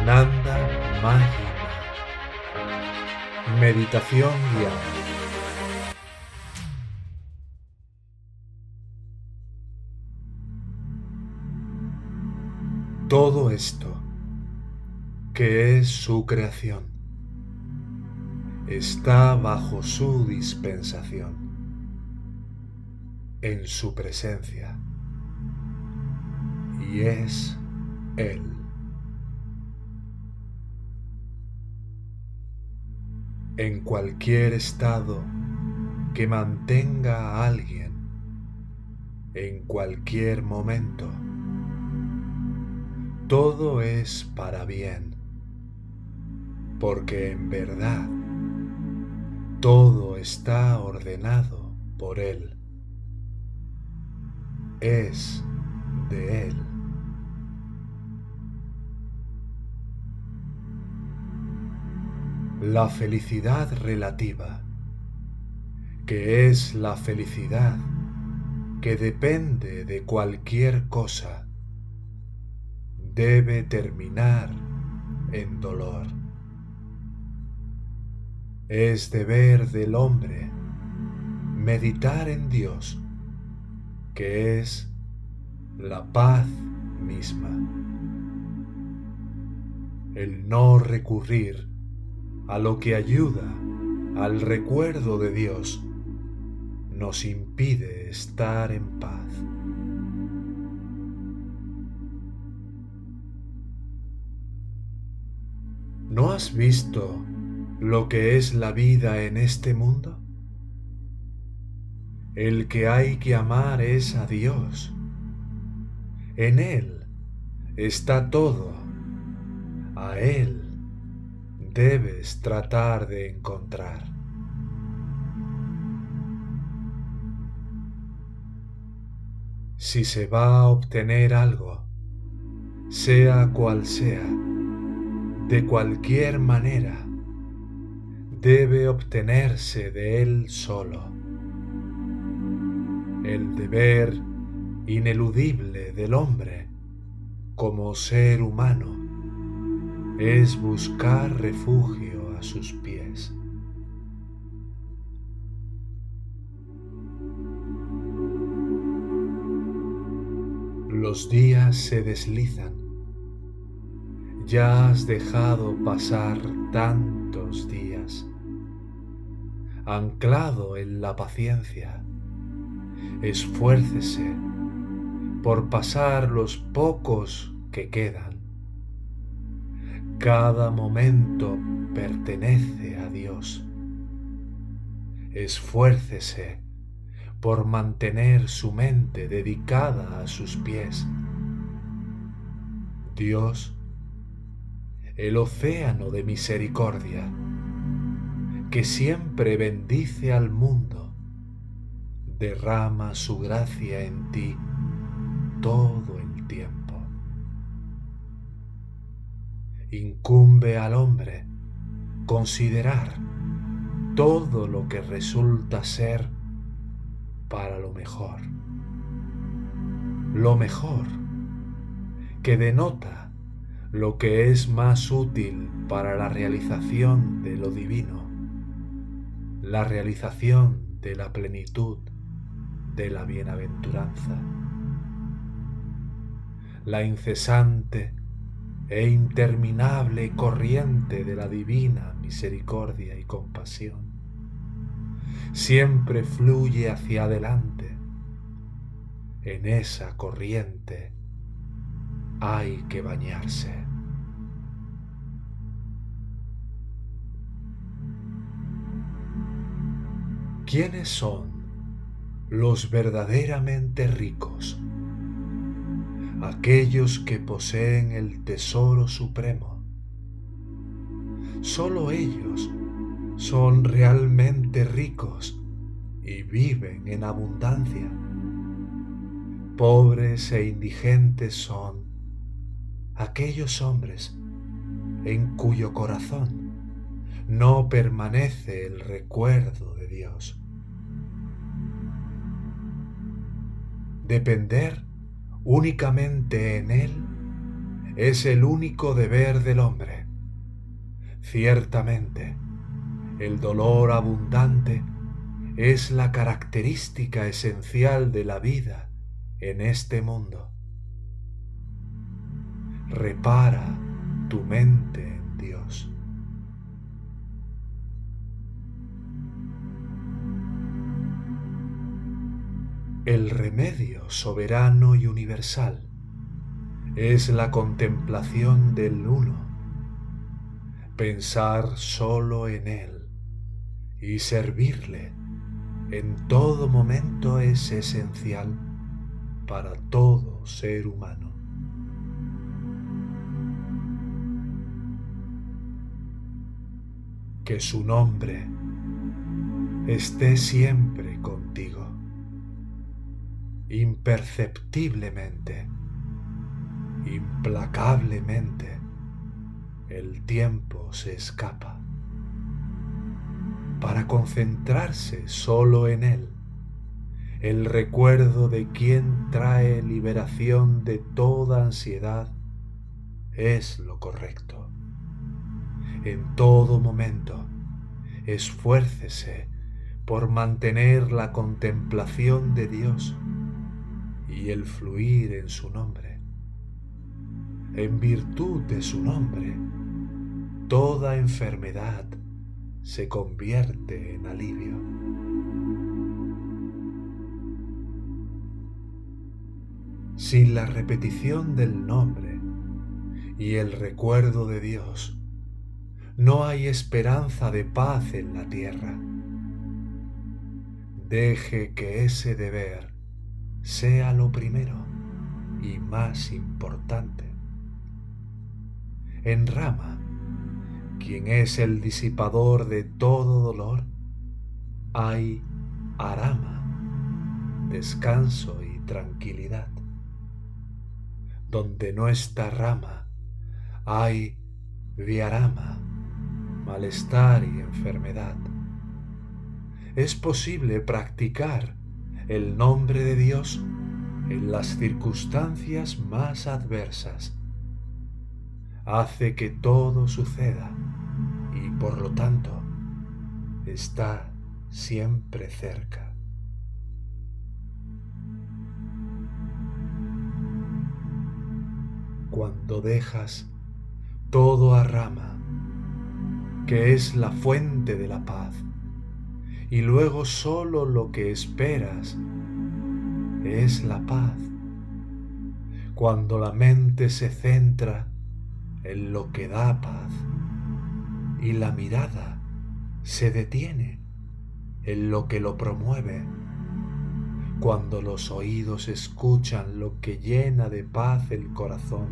Ananda Mahima. Meditación guiada. Todo esto, que es su creación, está bajo su dispensación, en su presencia, y es Él. En cualquier estado que mantenga a alguien, en cualquier momento, todo es para bien, porque en verdad todo está ordenado por Él, es de Él. La felicidad relativa, que es la felicidad que depende de cualquier cosa, debe terminar en dolor. Es deber del hombre meditar en Dios, que es la paz misma. El no recurrir a lo que ayuda al recuerdo de Dios nos impide estar en paz. ¿No has visto lo que es la vida en este mundo? El que hay que amar es a Dios. En Él está todo. A Él debes tratar de encontrar. Si se va a obtener algo, sea cual sea, de cualquier manera, debe obtenerse de él solo. El deber ineludible del hombre como ser humano es buscar refugio a sus pies. Los días se deslizan ya has dejado pasar tantos días, anclado en la paciencia. Esfuércese por pasar los pocos que quedan. Cada momento pertenece a Dios. Esfuércese por mantener su mente dedicada a sus pies. Dios el océano de misericordia que siempre bendice al mundo, derrama su gracia en ti todo el tiempo. Incumbe al hombre considerar todo lo que resulta ser para lo mejor. Lo mejor que denota lo que es más útil para la realización de lo divino, la realización de la plenitud de la bienaventuranza, la incesante e interminable corriente de la divina misericordia y compasión siempre fluye hacia adelante. En esa corriente hay que bañarse. ¿Quiénes son los verdaderamente ricos? Aquellos que poseen el tesoro supremo. Solo ellos son realmente ricos y viven en abundancia. Pobres e indigentes son aquellos hombres en cuyo corazón no permanece el recuerdo de Dios. Depender únicamente en Él es el único deber del hombre. Ciertamente, el dolor abundante es la característica esencial de la vida en este mundo. Repara tu mente El remedio soberano y universal. Es la contemplación del uno, pensar solo en Él y servirle en todo momento es esencial para todo ser humano. Que su nombre esté siempre contigo, imperceptiblemente, implacablemente, el tiempo se escapa para concentrarse solo en Él. El recuerdo de quien trae liberación de toda ansiedad es lo correcto. En todo momento, esfuércese por mantener la contemplación de Dios y el fluir en su nombre. En virtud de su nombre, toda enfermedad, se convierte en alivio. Sin la repetición del nombre y el recuerdo de Dios, no hay esperanza de paz en la tierra. Deje que ese deber sea lo primero y más importante. En Rama, quien es el disipador de todo dolor, hay arama, descanso y tranquilidad. Donde no está rama, hay viarama, malestar y enfermedad. Es posible practicar el nombre de Dios en las circunstancias más adversas. Hace que todo suceda y por lo tanto está siempre cerca. Cuando dejas todo a rama, que es la fuente de la paz, y luego solo lo que esperas es la paz. Cuando la mente se centra en lo que da paz, y la mirada se detiene en lo que lo promueve. Cuando los oídos escuchan lo que llena de paz el corazón,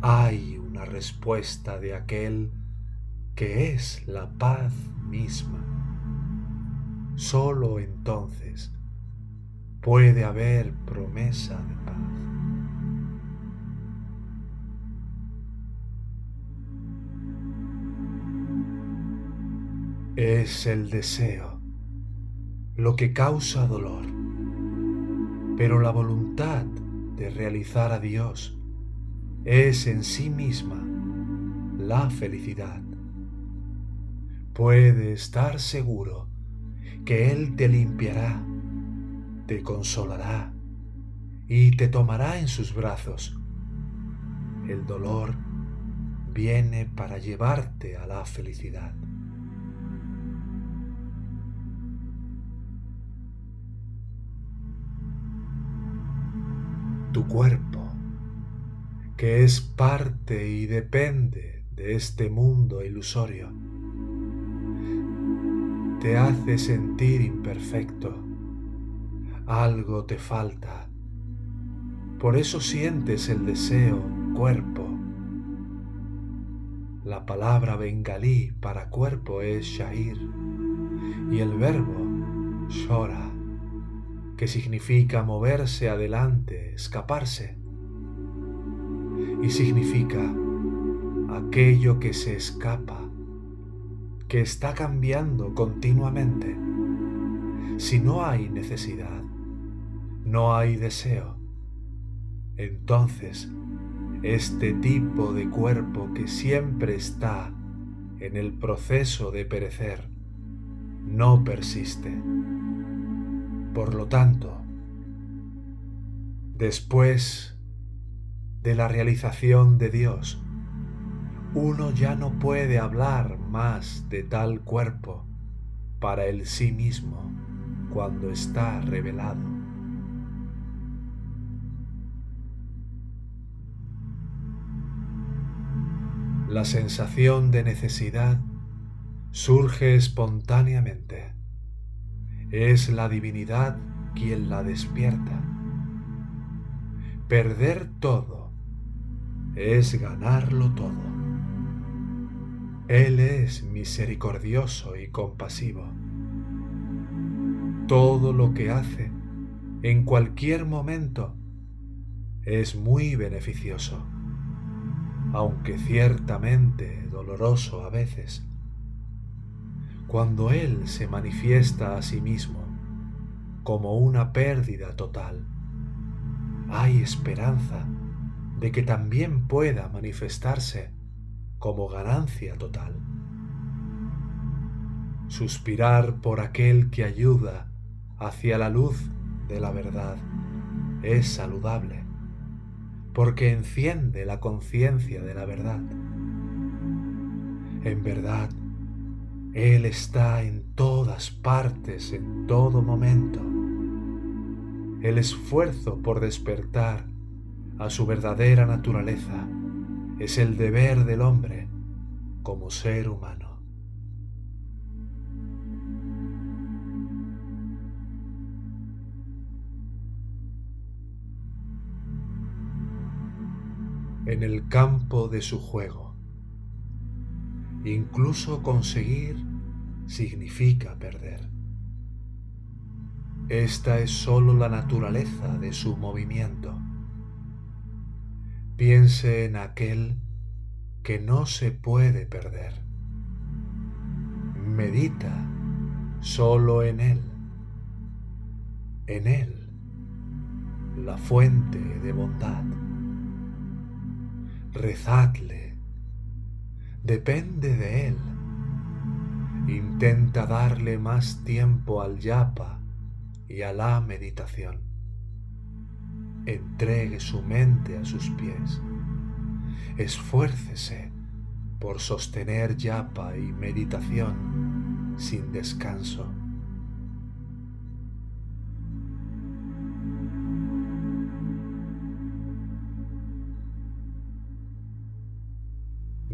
hay una respuesta de aquel que es la paz misma. Solo entonces puede haber promesa de paz. Es el deseo lo que causa dolor, pero la voluntad de realizar a Dios es en sí misma la felicidad. Puede estar seguro que Él te limpiará, te consolará y te tomará en sus brazos. El dolor viene para llevarte a la felicidad. tu cuerpo, que es parte y depende de este mundo ilusorio, te hace sentir imperfecto, algo te falta, por eso sientes el deseo cuerpo. La palabra bengalí para cuerpo es shair y el verbo shora que significa moverse adelante, escaparse, y significa aquello que se escapa, que está cambiando continuamente. Si no hay necesidad, no hay deseo, entonces este tipo de cuerpo que siempre está en el proceso de perecer no persiste. Por lo tanto, después de la realización de Dios, uno ya no puede hablar más de tal cuerpo para el sí mismo cuando está revelado. La sensación de necesidad surge espontáneamente. Es la divinidad quien la despierta. Perder todo es ganarlo todo. Él es misericordioso y compasivo. Todo lo que hace en cualquier momento es muy beneficioso aunque ciertamente doloroso a veces. Cuando Él se manifiesta a sí mismo como una pérdida total, hay esperanza de que también pueda manifestarse como ganancia total. Suspirar por aquel que ayuda hacia la luz de la verdad es saludable porque enciende la conciencia de la verdad. En verdad, Él está en todas partes, en todo momento. El esfuerzo por despertar a su verdadera naturaleza es el deber del hombre como ser humano. en el campo de su juego. Incluso conseguir significa perder. Esta es sólo la naturaleza de su movimiento. Piense en aquel que no se puede perder. Medita solo en él, en él, la fuente de bondad rezadle, depende de él. Intenta darle más tiempo al yapa y a la meditación. Entregue su mente a sus pies. Esfuércese por sostener yapa y meditación sin descanso.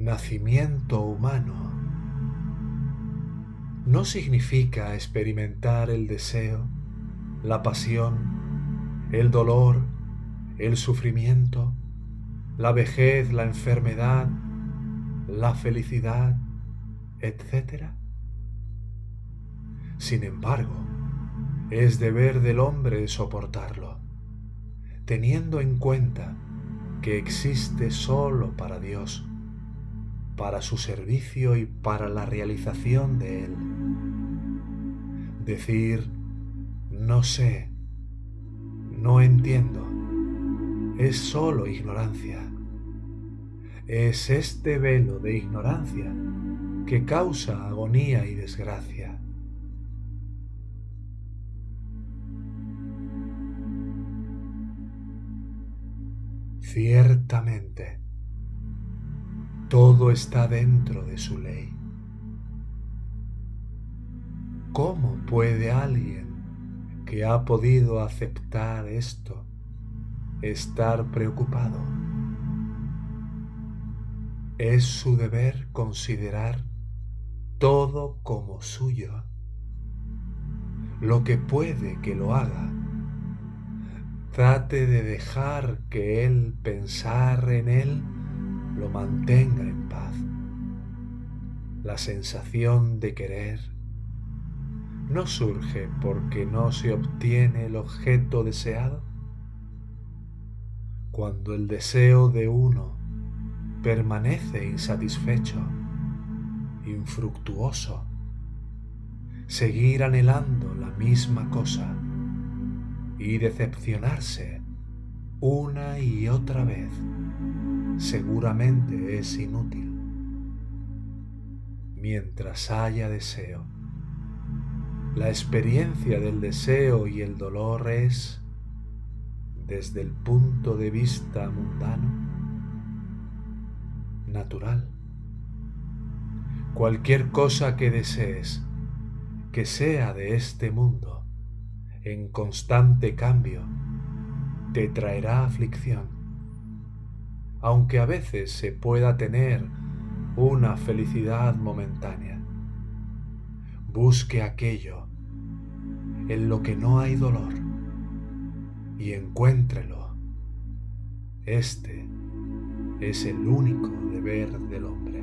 nacimiento humano no significa experimentar el deseo, la pasión, el dolor, el sufrimiento, la vejez, la enfermedad, la felicidad, etc. Sin embargo, es deber del hombre soportarlo, teniendo en cuenta que existe solo para Dios para su servicio y para la realización de él. Decir, no sé, no entiendo, es solo ignorancia. Es este velo de ignorancia que causa agonía y desgracia. Ciertamente, todo está dentro de su ley. ¿Cómo puede alguien que ha podido aceptar esto estar preocupado? Es su deber considerar todo como suyo. Lo que puede que lo haga. Trate de dejar que él pensar en él lo mantenga en paz. La sensación de querer no surge porque no se obtiene el objeto deseado. Cuando el deseo de uno permanece insatisfecho, infructuoso, seguir anhelando la misma cosa y decepcionarse una y otra vez seguramente es inútil. Mientras haya deseo, la experiencia del deseo y el dolor es, desde el punto de vista mundano, natural. Cualquier cosa que desees, que sea de este mundo, en constante cambio, te traerá aflicción, aunque a veces se pueda tener una felicidad momentánea. Busque aquello en lo que no hay dolor y encuéntrelo. Este es el único deber del hombre.